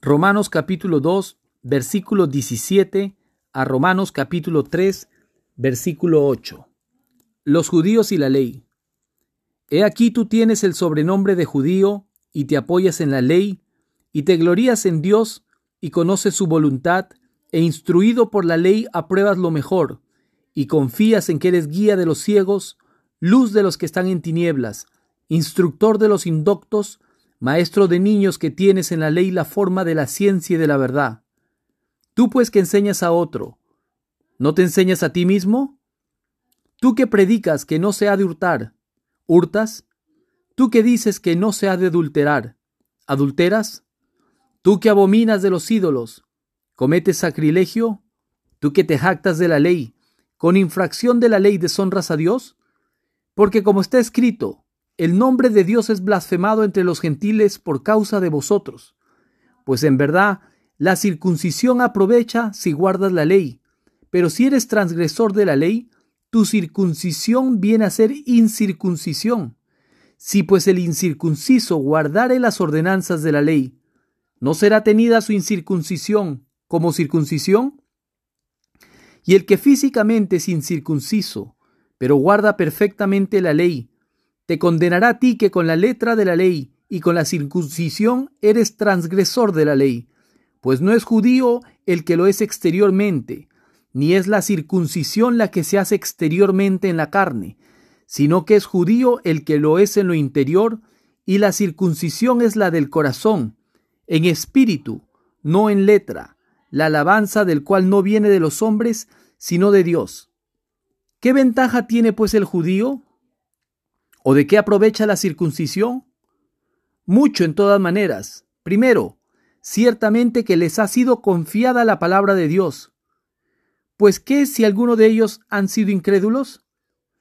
Romanos capítulo 2, versículo 17 a Romanos capítulo 3, versículo 8. Los judíos y la ley. He aquí tú tienes el sobrenombre de judío y te apoyas en la ley y te glorías en Dios y conoces su voluntad e instruido por la ley apruebas lo mejor y confías en que eres guía de los ciegos, luz de los que están en tinieblas, instructor de los indoctos, maestro de niños que tienes en la ley la forma de la ciencia y de la verdad. Tú pues que enseñas a otro, ¿no te enseñas a ti mismo? Tú que predicas que no se ha de hurtar, ¿hurtas? Tú que dices que no se ha de adulterar, ¿adulteras? Tú que abominas de los ídolos, ¿cometes sacrilegio? Tú que te jactas de la ley, con infracción de la ley deshonras a Dios? Porque como está escrito, el nombre de Dios es blasfemado entre los gentiles por causa de vosotros. Pues en verdad, la circuncisión aprovecha si guardas la ley, pero si eres transgresor de la ley, tu circuncisión viene a ser incircuncisión. Si pues el incircunciso guardare las ordenanzas de la ley, ¿no será tenida su incircuncisión como circuncisión? Y el que físicamente es incircunciso, pero guarda perfectamente la ley, te condenará a ti que con la letra de la ley y con la circuncisión eres transgresor de la ley, pues no es judío el que lo es exteriormente, ni es la circuncisión la que se hace exteriormente en la carne, sino que es judío el que lo es en lo interior, y la circuncisión es la del corazón, en espíritu, no en letra, la alabanza del cual no viene de los hombres, sino de Dios. ¿Qué ventaja tiene pues el judío? ¿O de qué aprovecha la circuncisión? Mucho en todas maneras. Primero, ciertamente que les ha sido confiada la palabra de Dios. Pues ¿qué si alguno de ellos han sido incrédulos?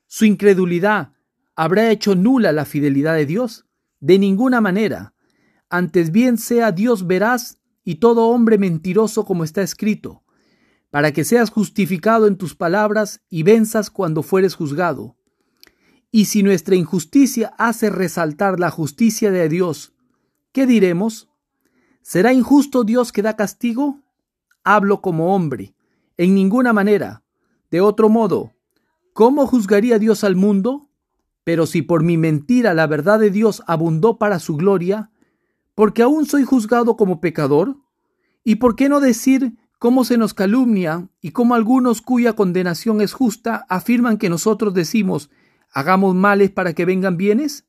¿Su incredulidad habrá hecho nula la fidelidad de Dios? De ninguna manera. Antes bien sea Dios veraz y todo hombre mentiroso como está escrito, para que seas justificado en tus palabras y venzas cuando fueres juzgado. Y si nuestra injusticia hace resaltar la justicia de Dios, ¿qué diremos? ¿Será injusto Dios que da castigo? Hablo como hombre, en ninguna manera. De otro modo, ¿cómo juzgaría Dios al mundo? Pero si por mi mentira la verdad de Dios abundó para su gloria, porque aún soy juzgado como pecador? ¿Y por qué no decir cómo se nos calumnia y cómo algunos cuya condenación es justa afirman que nosotros decimos hagamos males para que vengan bienes?